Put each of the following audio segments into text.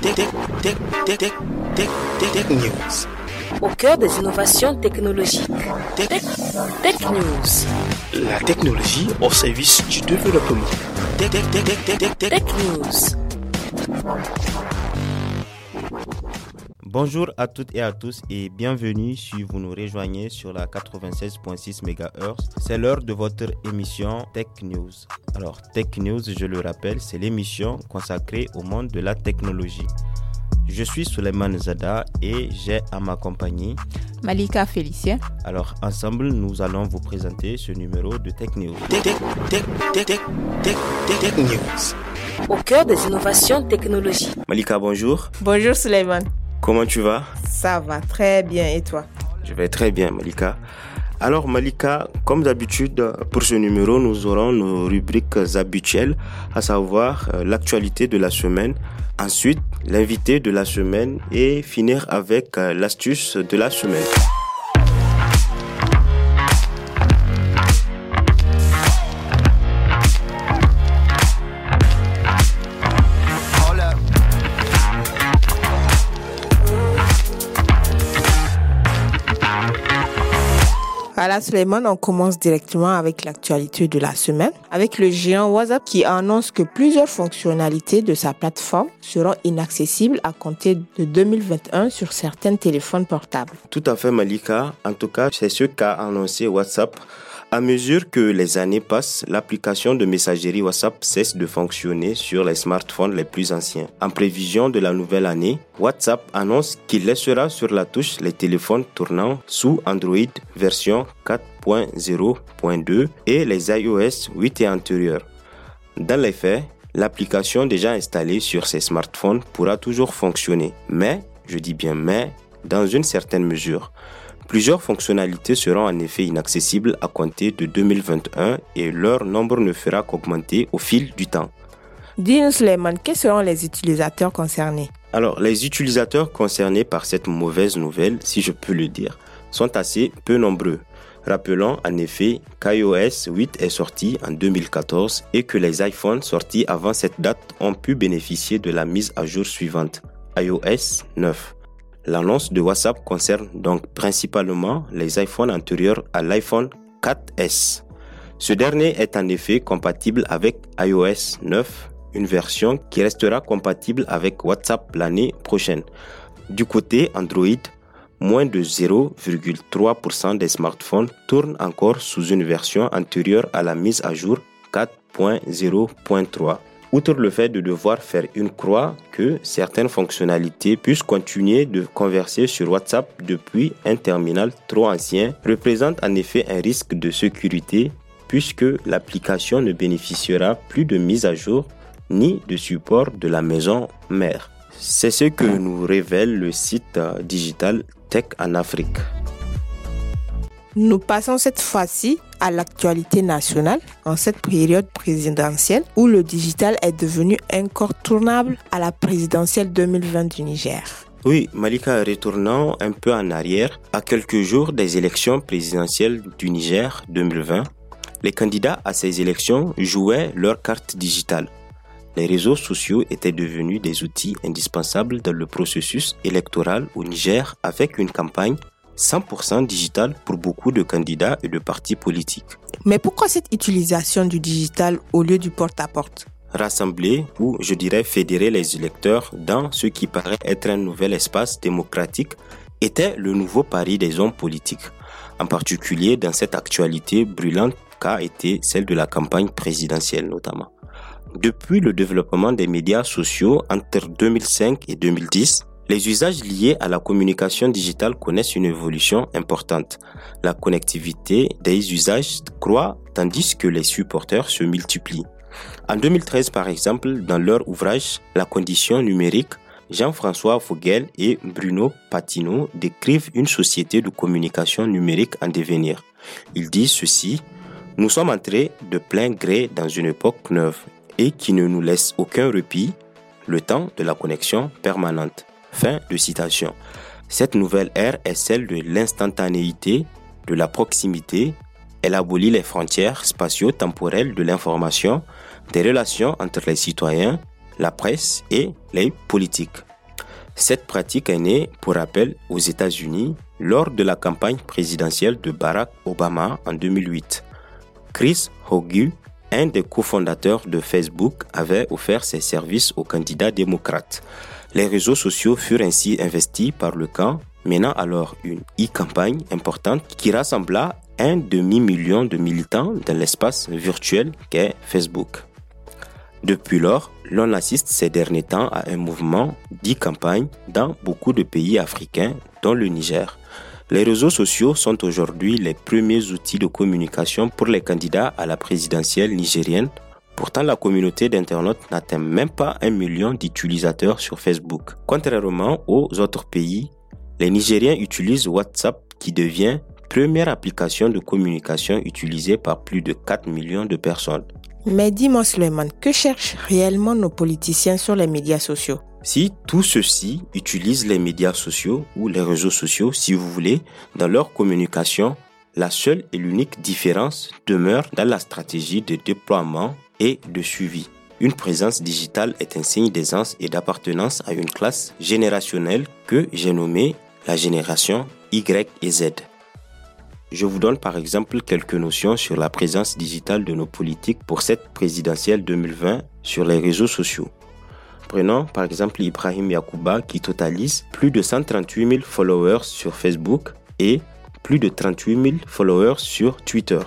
Tech, news. Au cœur des innovations technologiques. Tech, Tech, News. la technologie au service du développement. Tech, tech, tech, tech, tech. Tech News. Bonjour à toutes et à tous et bienvenue si vous nous rejoignez sur la 96.6 MHz. C'est l'heure de votre émission Tech News. Alors Tech News, je le rappelle, c'est l'émission consacrée au monde de la technologie. Je suis Suleiman Zada et j'ai à ma compagnie. Malika Félicien. Alors ensemble, nous allons vous présenter ce numéro de Tech News. Tech, tech, tech, tech, tech, tech, tech, tech news. Au cœur des innovations technologiques. Malika, bonjour. Bonjour Suleiman. Comment tu vas? Ça va très bien et toi? Je vais très bien, Malika. Alors, Malika, comme d'habitude, pour ce numéro, nous aurons nos rubriques habituelles, à savoir euh, l'actualité de la semaine, ensuite l'invité de la semaine et finir avec euh, l'astuce de la semaine. Suleiman, on commence directement avec l'actualité de la semaine, avec le géant WhatsApp qui annonce que plusieurs fonctionnalités de sa plateforme seront inaccessibles à compter de 2021 sur certains téléphones portables. Tout à fait, Malika. En tout cas, c'est ce qu'a annoncé WhatsApp. À mesure que les années passent, l'application de messagerie WhatsApp cesse de fonctionner sur les smartphones les plus anciens. En prévision de la nouvelle année, WhatsApp annonce qu'il laissera sur la touche les téléphones tournant sous Android version 4.0.2 et les iOS 8 et antérieurs. Dans les faits, l'application déjà installée sur ces smartphones pourra toujours fonctionner, mais, je dis bien mais, dans une certaine mesure. Plusieurs fonctionnalités seront en effet inaccessibles à compter de 2021 et leur nombre ne fera qu'augmenter au fil du temps. Dis-nous Suleiman, quels seront les utilisateurs concernés? Alors, les utilisateurs concernés par cette mauvaise nouvelle, si je peux le dire, sont assez peu nombreux. Rappelons en effet qu'iOS 8 est sorti en 2014 et que les iPhones sortis avant cette date ont pu bénéficier de la mise à jour suivante, iOS 9. L'annonce de WhatsApp concerne donc principalement les iPhones antérieurs à l'iPhone 4S. Ce dernier est en effet compatible avec iOS 9, une version qui restera compatible avec WhatsApp l'année prochaine. Du côté Android, moins de 0,3% des smartphones tournent encore sous une version antérieure à la mise à jour 4.0.3. Outre le fait de devoir faire une croix que certaines fonctionnalités puissent continuer de converser sur WhatsApp depuis un terminal trop ancien représente en effet un risque de sécurité puisque l'application ne bénéficiera plus de mise à jour ni de support de la maison mère. C'est ce que nous révèle le site digital Tech en Afrique. Nous passons cette fois-ci à l'actualité nationale en cette période présidentielle où le digital est devenu incontournable à la présidentielle 2020 du Niger. Oui, Malika, retournant un peu en arrière, à quelques jours des élections présidentielles du Niger 2020, les candidats à ces élections jouaient leur carte digitale. Les réseaux sociaux étaient devenus des outils indispensables dans le processus électoral au Niger avec une campagne 100% digitale pour beaucoup de candidats et de partis politiques. Mais pourquoi cette utilisation du digital au lieu du porte-à-porte? Rassembler ou je dirais fédérer les électeurs dans ce qui paraît être un nouvel espace démocratique était le nouveau pari des hommes politiques, en particulier dans cette actualité brûlante qu'a été celle de la campagne présidentielle notamment. Depuis le développement des médias sociaux entre 2005 et 2010, les usages liés à la communication digitale connaissent une évolution importante. La connectivité des usages croît tandis que les supporters se multiplient. En 2013, par exemple, dans leur ouvrage La condition numérique, Jean-François Vogel et Bruno Patino décrivent une société de communication numérique en devenir. Ils disent ceci, Nous sommes entrés de plein gré dans une époque neuve et qui ne nous laisse aucun répit, le temps de la connexion permanente. Fin de citation. Cette nouvelle ère est celle de l'instantanéité, de la proximité. Elle abolit les frontières spatio-temporelles de l'information, des relations entre les citoyens, la presse et les politiques. Cette pratique est née, pour rappel, aux États-Unis lors de la campagne présidentielle de Barack Obama en 2008. Chris Hogue, un des cofondateurs de Facebook, avait offert ses services aux candidats démocrates. Les réseaux sociaux furent ainsi investis par le camp, menant alors une e-campagne importante qui rassembla un demi-million de militants dans l'espace virtuel qu'est Facebook. Depuis lors, l'on assiste ces derniers temps à un mouvement d'e-campagne dans beaucoup de pays africains, dont le Niger. Les réseaux sociaux sont aujourd'hui les premiers outils de communication pour les candidats à la présidentielle nigérienne. Pourtant, la communauté d'internautes n'atteint même pas un million d'utilisateurs sur Facebook. Contrairement aux autres pays, les Nigériens utilisent WhatsApp qui devient première application de communication utilisée par plus de 4 millions de personnes. Mais dis-moi Suleiman, que cherchent réellement nos politiciens sur les médias sociaux? Si tous ceux-ci utilisent les médias sociaux ou les réseaux sociaux, si vous voulez, dans leur communication, la seule et l'unique différence demeure dans la stratégie de déploiement et de suivi. Une présence digitale est un signe d'aisance et d'appartenance à une classe générationnelle que j'ai nommée la génération Y et Z. Je vous donne par exemple quelques notions sur la présence digitale de nos politiques pour cette présidentielle 2020 sur les réseaux sociaux. Prenons par exemple Ibrahim Yakouba qui totalise plus de 138 000 followers sur Facebook et plus de 38 000 followers sur Twitter.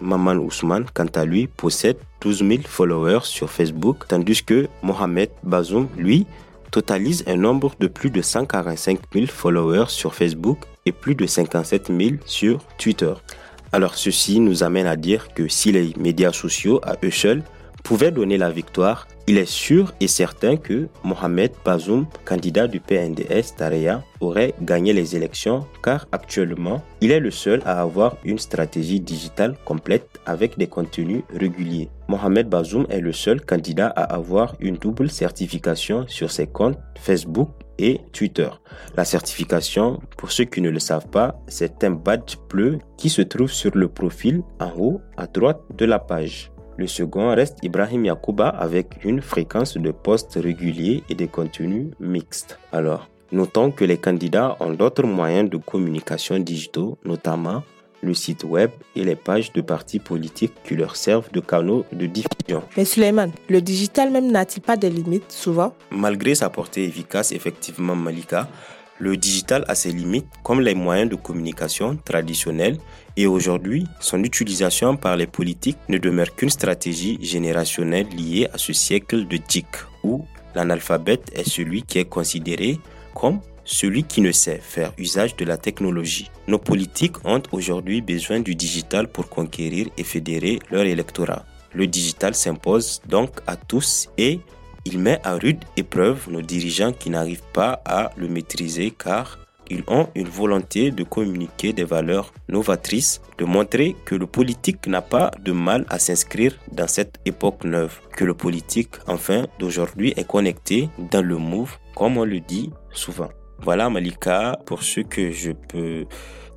Maman Ousmane, quant à lui, possède 12 000 followers sur Facebook, tandis que Mohamed Bazoum, lui, totalise un nombre de plus de 145 000 followers sur Facebook et plus de 57 000 sur Twitter. Alors ceci nous amène à dire que si les médias sociaux à eux seuls pouvaient donner la victoire, il est sûr et certain que Mohamed Bazoum, candidat du PNDS Tareya, aurait gagné les élections car actuellement, il est le seul à avoir une stratégie digitale complète avec des contenus réguliers. Mohamed Bazoum est le seul candidat à avoir une double certification sur ses comptes Facebook et Twitter. La certification, pour ceux qui ne le savent pas, c'est un badge bleu qui se trouve sur le profil en haut à droite de la page. Le second reste Ibrahim Yakuba avec une fréquence de postes réguliers et des contenus mixtes. Alors, notons que les candidats ont d'autres moyens de communication digitaux, notamment le site web et les pages de partis politiques qui leur servent de canaux de diffusion. Mais Suleiman, le digital même n'a-t-il pas des limites souvent? Malgré sa portée efficace, effectivement, Malika, le digital a ses limites comme les moyens de communication traditionnels et aujourd'hui, son utilisation par les politiques ne demeure qu'une stratégie générationnelle liée à ce siècle de TIC où l'analphabète est celui qui est considéré comme celui qui ne sait faire usage de la technologie. Nos politiques ont aujourd'hui besoin du digital pour conquérir et fédérer leur électorat. Le digital s'impose donc à tous et il met à rude épreuve nos dirigeants qui n'arrivent pas à le maîtriser car ils ont une volonté de communiquer des valeurs novatrices, de montrer que le politique n'a pas de mal à s'inscrire dans cette époque neuve, que le politique, enfin, d'aujourd'hui est connecté dans le move, comme on le dit souvent. Voilà Malika pour ce que je peux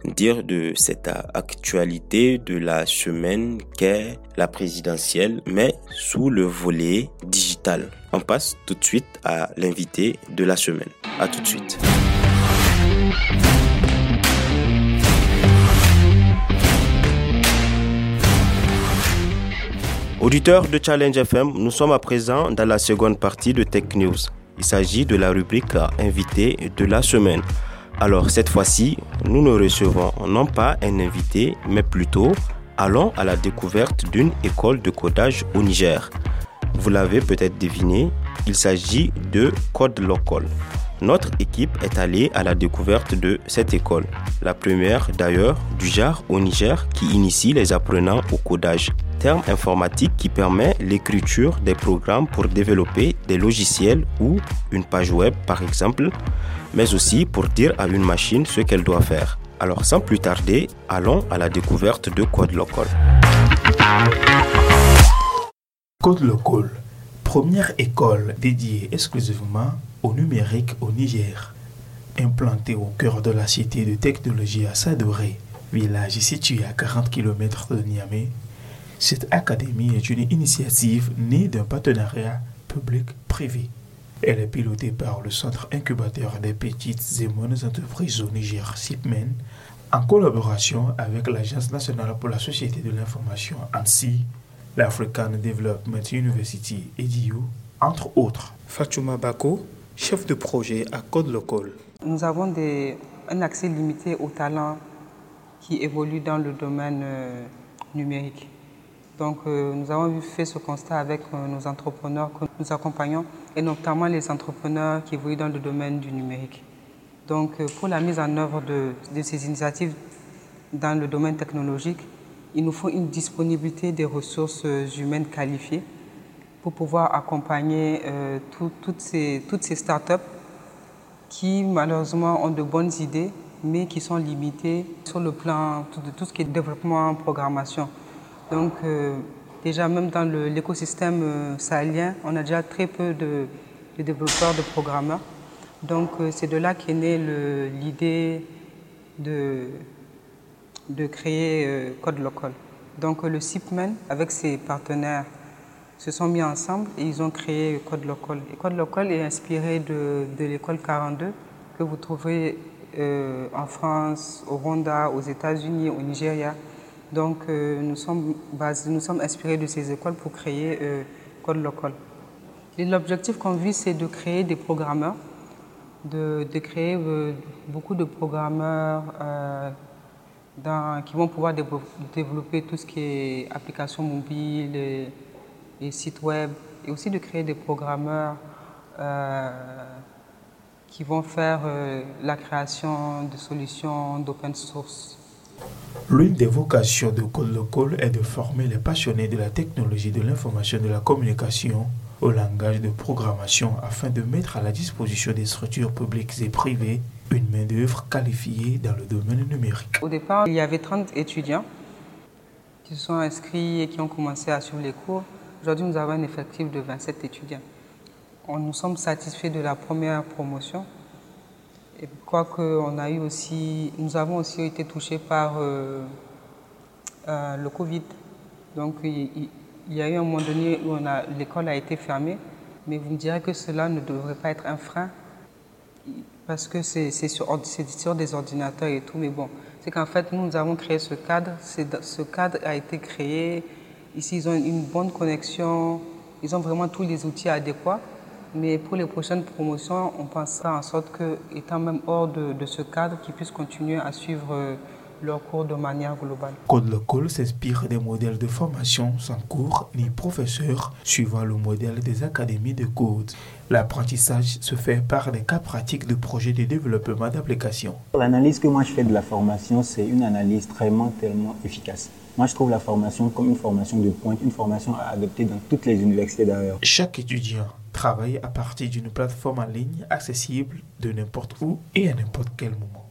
dire de cette actualité de la semaine qu'est la présidentielle, mais sous le volet digital. On passe tout de suite à l'invité de la semaine. À tout de suite. Auditeurs de Challenge FM, nous sommes à présent dans la seconde partie de Tech News. Il s'agit de la rubrique invité de la semaine. Alors cette fois-ci, nous ne recevons non pas un invité, mais plutôt allons à la découverte d'une école de codage au Niger. Vous l'avez peut-être deviné, il s'agit de Code Local. Notre équipe est allée à la découverte de cette école, la première d'ailleurs du genre au Niger qui initie les apprenants au codage, terme informatique qui permet l'écriture des programmes pour développer des logiciels ou une page web par exemple, mais aussi pour dire à une machine ce qu'elle doit faire. Alors sans plus tarder, allons à la découverte de Code Local. Code Local, première école dédiée exclusivement au numérique au Niger. Implanté au cœur de la cité de technologie à Sadoré, village situé à 40 km de Niamey, cette académie est une initiative née d'un partenariat public-privé. Elle est pilotée par le Centre incubateur des petites et moyennes entreprises au Niger, CIPMEN, en collaboration avec l'Agence nationale pour la société de l'information ANSI, l'African Development University EDU, entre autres. Fatuma Bako, chef de projet à Code Local. Nous avons des, un accès limité aux talents qui évoluent dans le domaine euh, numérique. Donc euh, nous avons fait ce constat avec euh, nos entrepreneurs que nous accompagnons et notamment les entrepreneurs qui évoluent dans le domaine du numérique. Donc pour la mise en œuvre de, ces initiatives dans le domaine technologique, il nous faut une disponibilité des ressources humaines qualifiées pour pouvoir accompagner euh, tout, toutes, ces, toutes ces startups qui malheureusement ont de bonnes idées, mais qui sont limitées sur le plan de tout ce qui est développement, programmation. Donc euh, déjà même dans l'écosystème euh, sahélien, on a déjà très peu de, développeurs, de programmeurs. Donc c'est de là qu'est née l'idée de, créer Code Local. Donc le CIPMEN, avec ses partenaires se sont mis ensemble et ils ont créé Code Local. Et Code Local est inspiré de, l'école 42 que vous trouvez euh, en France, au Rwanda, aux États-Unis, au Nigeria. Donc euh, nous, sommes basés, nous sommes inspirés de ces écoles pour créer euh, Code Local. L'objectif qu'on vise, c'est de créer des programmeurs, de, créer euh, beaucoup de programmeurs qui vont pouvoir développer tout ce qui est applications mobiles, et, sites web et aussi de créer des programmeurs qui vont faire la création de solutions d'open source. L'une des vocations de Code Local est de former les passionnés de la technologie de l'information de la communication au langage de programmation afin de mettre à la disposition des structures publiques et privées une main-d'œuvre qualifiée dans le domaine numérique. Au départ, il y avait 30 étudiants qui se sont inscrits et qui ont commencé à suivre les cours. Aujourd'hui, nous avons un effectif de 27 étudiants. Nous sommes satisfaits de la première promotion. Et quoique on a eu aussi, nous avons aussi été touchés par euh, euh, le Covid. Donc il, y a eu un moment donné où l'école a été fermée, mais vous me direz que cela ne devrait pas être un frein parce que c'est sur, sur, des ordinateurs et tout. Mais bon, c'est qu'en fait, nous, nous avons créé ce cadre. Ce cadre a été créé Ici, ils ont une bonne connexion, ils ont vraiment tous les outils adéquats. Mais pour les prochaines promotions, on pensera en sorte que, étant même hors de, ce cadre, qu'ils puissent continuer à suivre euh, leur cours de manière globale. Code Local s'inspire des modèles de formation sans cours ni professeurs, suivant le modèle des académies de code. L'apprentissage se fait par des cas pratiques de projets de développement d'applications. L'analyse que moi je fais de la formation, c'est une analyse vraiment tellement efficace. Moi, je trouve la formation comme une formation de pointe, une formation à adopter dans toutes les universités d'ailleurs. Chaque étudiant travaille à partir d'une plateforme en ligne accessible de n'importe où et à n'importe quel moment.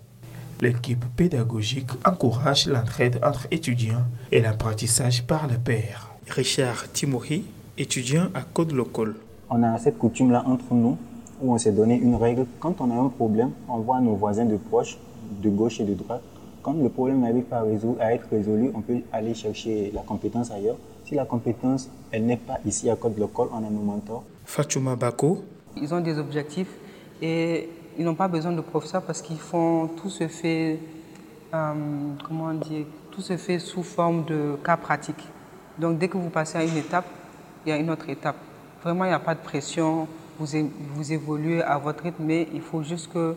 L'équipe pédagogique encourage l'entraide entre étudiants et l'apprentissage par le pairs. Richard Timori, étudiant à Code Local. On a cette coutume-là entre nous où on s'est donné une règle. Quand on a un problème, on voit nos voisins de proche, de gauche et de droite quand le problème n'arrive pas à, être résolu, on peut aller chercher la compétence ailleurs. Si la compétence, elle n'est pas ici à Code Local, on a nos mentors. Fatuma Bako. Ils ont des objectifs et ils n'ont pas besoin de professeurs parce qu'ils font, tout se fait, euh, comment dire, tout se fait sous forme de cas pratiques. Donc dès que vous passez à une étape, il y a une autre étape. Vraiment, il n'y a pas de pression, vous, vous évoluez à votre rythme, mais il faut juste que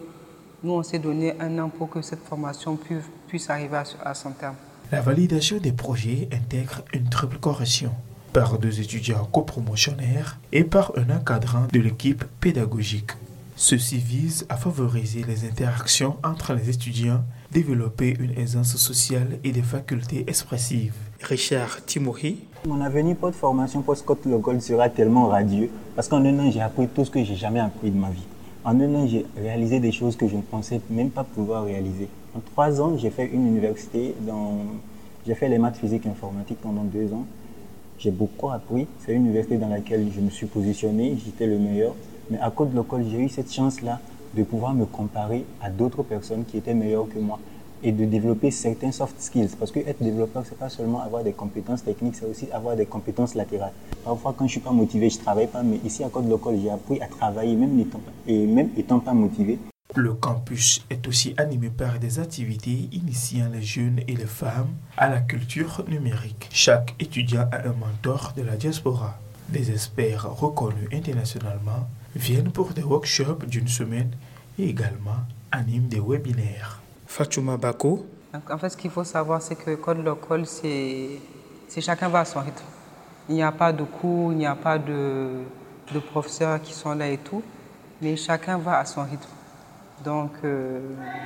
nous, on s'est donné un an pour que cette formation puisse, arriver à, son terme. La validation des projets intègre une triple correction par deux étudiants copromotionnaires et par un encadrant de l'équipe pédagogique. Ceci vise à favoriser les interactions entre les étudiants, développer une aisance sociale et des facultés expressives. Richard Timori. Mon avenir post-formation post-Scott Local sera tellement radieux parce qu'en un an, j'ai appris tout ce que j'ai jamais appris de ma vie. En un an, j'ai réalisé des choses que je ne pensais même pas pouvoir réaliser. En trois ans, j'ai fait une université, dans... j'ai fait les maths physiques informatiques pendant deux ans. J'ai beaucoup appris. C'est une université dans laquelle je me suis positionné, j'étais le meilleur. Mais à Côte Local, j'ai eu cette chance-là de pouvoir me comparer à d'autres personnes qui étaient meilleures que moi. et de développer certains soft skills. Parce que être développeur, c'est pas seulement avoir des compétences techniques, c'est aussi avoir des compétences latérales. Parfois, quand je suis pas motivé, je travaille pas, mais ici à Code Local, j'ai appris à travailler même étant, et même étant pas motivé. Le campus est aussi animé par des activités initiant les jeunes et les femmes à la culture numérique. Chaque étudiant a un mentor de la diaspora. Des experts reconnus internationalement viennent pour des workshops d'une semaine et également animent des webinaires. Fatuma Bako. en fait, ce qu'il faut savoir, c'est que Code Local, c'est chacun va à son rythme. Il n'y a pas de cours, il n'y a pas de, de professeurs qui sont là et tout, mais chacun va à son rythme. Donc, euh,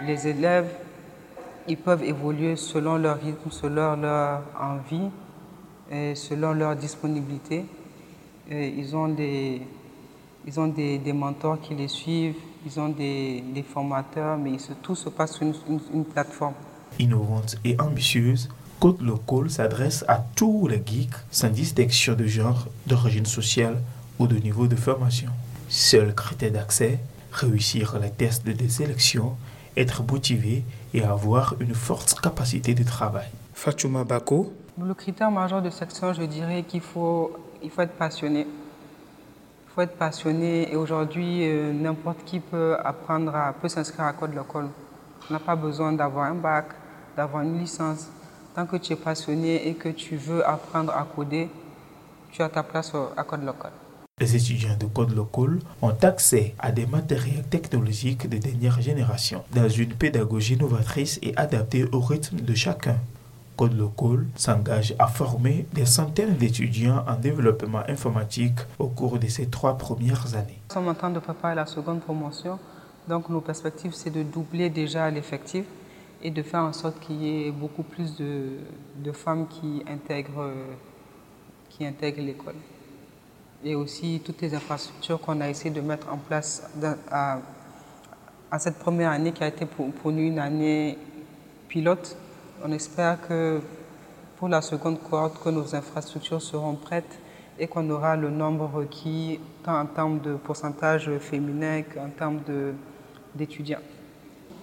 les élèves, ils peuvent évoluer selon leur rythme, selon leur envie et selon leur disponibilité. ils ont, des, ils ont des, mentors qui les suivent, ils ont des, formateurs, mais tout se passe sur une, plateforme. Innovante et ambitieuse, Code Local s'adresse à tous les geeks sans distinction de genre, d'origine sociale ou de niveau de formation. Seul critère d'accès, réussir les tests de sélection, être motivé et avoir une forte capacité de travail. Fatuma Bako. Le critère majeur de section, je dirais qu'il faut, il faut être passionné. Il faut être passionné et aujourd'hui, euh, n'importe qui peut apprendre à, peut s'inscrire à Code Local. On n'a pas besoin d'avoir un bac, d'avoir une licence. Tant que tu es passionné et que tu veux apprendre à coder, tu as ta place à Code Local. Les étudiants de Code Local ont accès à des matériels technologiques de dernière génération dans une pédagogie novatrice et adaptée au rythme de chacun. Code Local s'engage à former des centaines d'étudiants en développement informatique au cours de ces trois premières années. Nous sommes en train de préparer la seconde promotion, donc nos perspectives c'est de doubler déjà l'effectif et de faire en sorte qu'il y ait beaucoup plus de, femmes qui intègrent, qui intègrent l'école et aussi toutes les infrastructures qu'on a essayé de mettre en place à, cette première année qui a été pour, nous une année pilote. On espère que pour la seconde cohorte, que nos infrastructures seront prêtes et qu'on aura le nombre requis tant en termes de pourcentage féminin qu'en termes d'étudiants.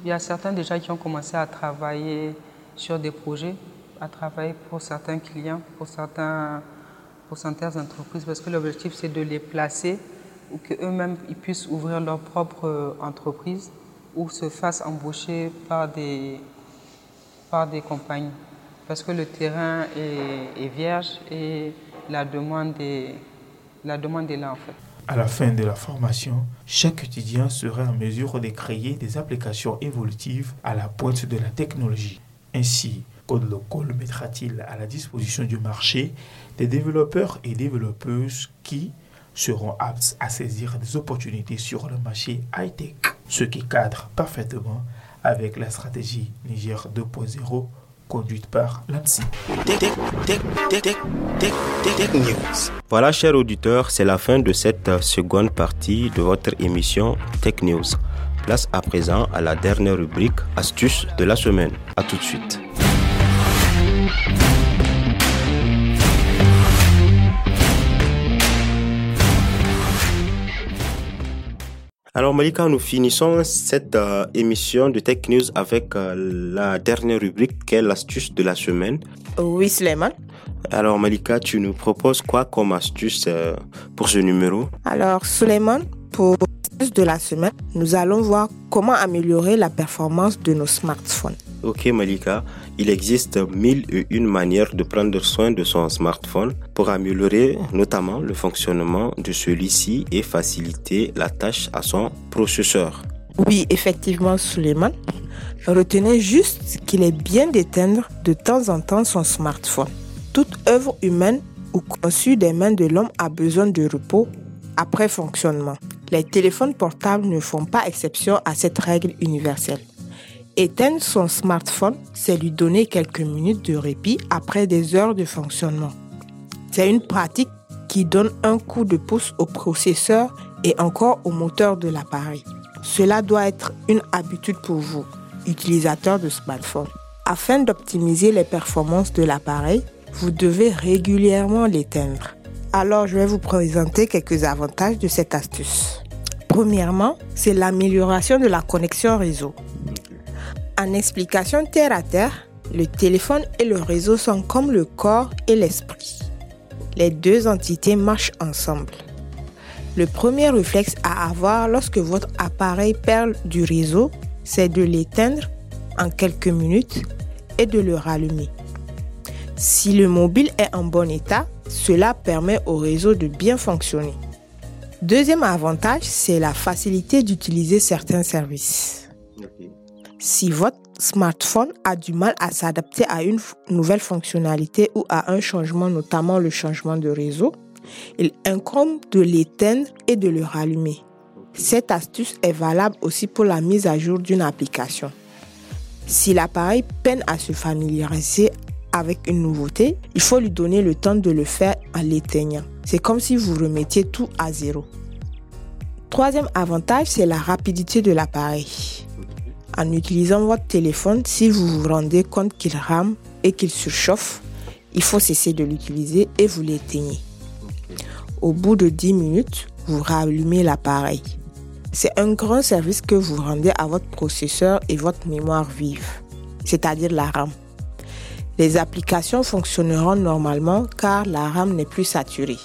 Il y a certains déjà qui ont commencé à travailler sur des projets, à travailler pour certains clients, pour certains pour certaines entreprises parce que l'objectif c'est de les placer ou qu'eux-mêmes ils puissent ouvrir leur propre euh, entreprise ou se fassent embaucher par des, par des compagnies. Parce que le terrain est, vierge et la demande est, la demande est là en fait. À la fin de la formation, chaque étudiant sera en mesure de créer des applications évolutives à la pointe de la technologie. Ainsi, Code Local mettra-t-il à la disposition du marché des développeurs et développeuses qui seront aptes à saisir des opportunités sur le marché high-tech, ce qui cadre parfaitement avec la stratégie Niger 2.0 conduite par l'ANSI. Voilà, chers auditeurs, c'est la fin de cette seconde partie de votre émission Tech News. Place à présent à la dernière rubrique Astuces de la semaine. A tout de suite. Alors Malika, nous finissons cette euh, émission de Tech News avec euh, la dernière rubrique qui est l'astuce de la semaine. Oui, Suleiman. Alors Malika, tu nous proposes quoi comme astuce euh, pour ce numéro? Alors Suleiman, pour l'astuce de la semaine, nous allons voir comment améliorer la performance de nos smartphones. Ok Malika, il existe mille et une manières de prendre soin de son smartphone pour améliorer notamment le fonctionnement de celui-ci et faciliter la tâche à son processeur. Oui, effectivement, Suleiman. Retenez juste qu'il est bien d'éteindre de temps en temps son smartphone. Toute œuvre humaine ou conçue des mains de l'homme a besoin de repos après fonctionnement. Les téléphones portables ne font pas exception à cette règle universelle. Éteindre son smartphone, c'est lui donner quelques minutes de répit après des heures de fonctionnement. C'est une pratique qui donne un coup de pouce au processeur et encore au moteur de l'appareil. Cela doit être une habitude pour vous, utilisateurs de smartphone. Afin d'optimiser les performances de l'appareil, vous devez régulièrement l'éteindre. Alors, je vais vous présenter quelques avantages de cette astuce. Premièrement, c'est l'amélioration de la connexion réseau. En explication terre à terre, le téléphone et le réseau sont comme le corps et l'esprit. Les deux entités marchent ensemble. Le premier réflexe à avoir lorsque votre appareil perd du réseau, c'est de l'éteindre en quelques minutes et de le rallumer. Si le mobile est en bon état, cela permet au réseau de bien fonctionner. Deuxième avantage, c'est la facilité d'utiliser certains services. Si votre smartphone a du mal à s'adapter à une nouvelle fonctionnalité ou à un changement, notamment le changement de réseau, il incombe de l'éteindre et de le rallumer. Cette astuce est valable aussi pour la mise à jour d'une application. Si l'appareil peine à se familiariser avec une nouveauté, il faut lui donner le temps de le faire en l'éteignant. C'est comme si vous remettiez tout à zéro. Troisième avantage, c'est la rapidité de l'appareil. En utilisant votre téléphone, si vous vous rendez compte qu'il rame et qu'il surchauffe, il faut cesser de l'utiliser et vous l'éteignez. Au bout de 10 minutes, vous rallumez l'appareil. C'est un grand service que vous rendez à votre processeur et votre mémoire vive, c'est-à-dire la RAM. Les applications fonctionneront normalement car la RAM n'est plus saturée.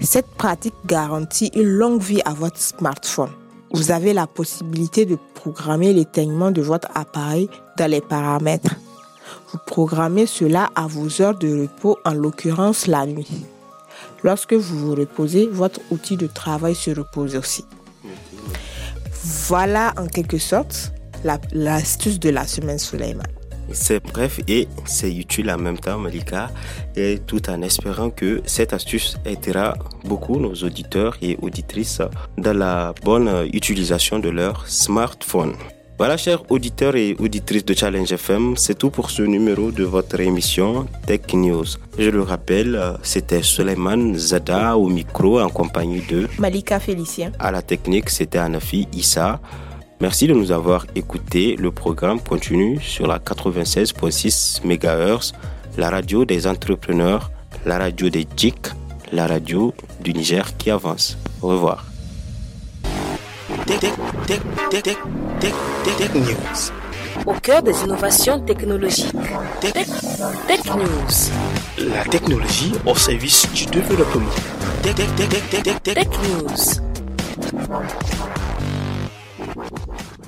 Cette pratique garantit une longue vie à votre smartphone. Vous avez la possibilité de programmer l'éteignement de votre appareil dans les paramètres. Vous programmez cela à vos heures de repos, en l'occurrence la nuit. Lorsque vous vous reposez, votre outil de travail se repose aussi. Voilà en quelque sorte l'astuce de la semaine Suleiman. C'est bref et c'est utile en même temps, Malika, et tout en espérant que cette astuce aidera beaucoup nos auditeurs et auditrices dans la bonne utilisation de leur smartphone. Voilà, chers auditeurs et auditrices de Challenge FM, c'est tout pour ce numéro de votre émission Tech News. Je le rappelle, c'était Suleiman Zada au micro en compagnie de Malika Félicien. À la technique, c'était Anafi Issa. Merci de nous avoir écoutés. Le programme continue sur la 96.6 MHz, la radio des entrepreneurs, la radio des JIC, la radio du Niger qui avance. Au revoir. Au cœur des innovations technologiques. Tech, News. La technologie au service du développement. Tech News.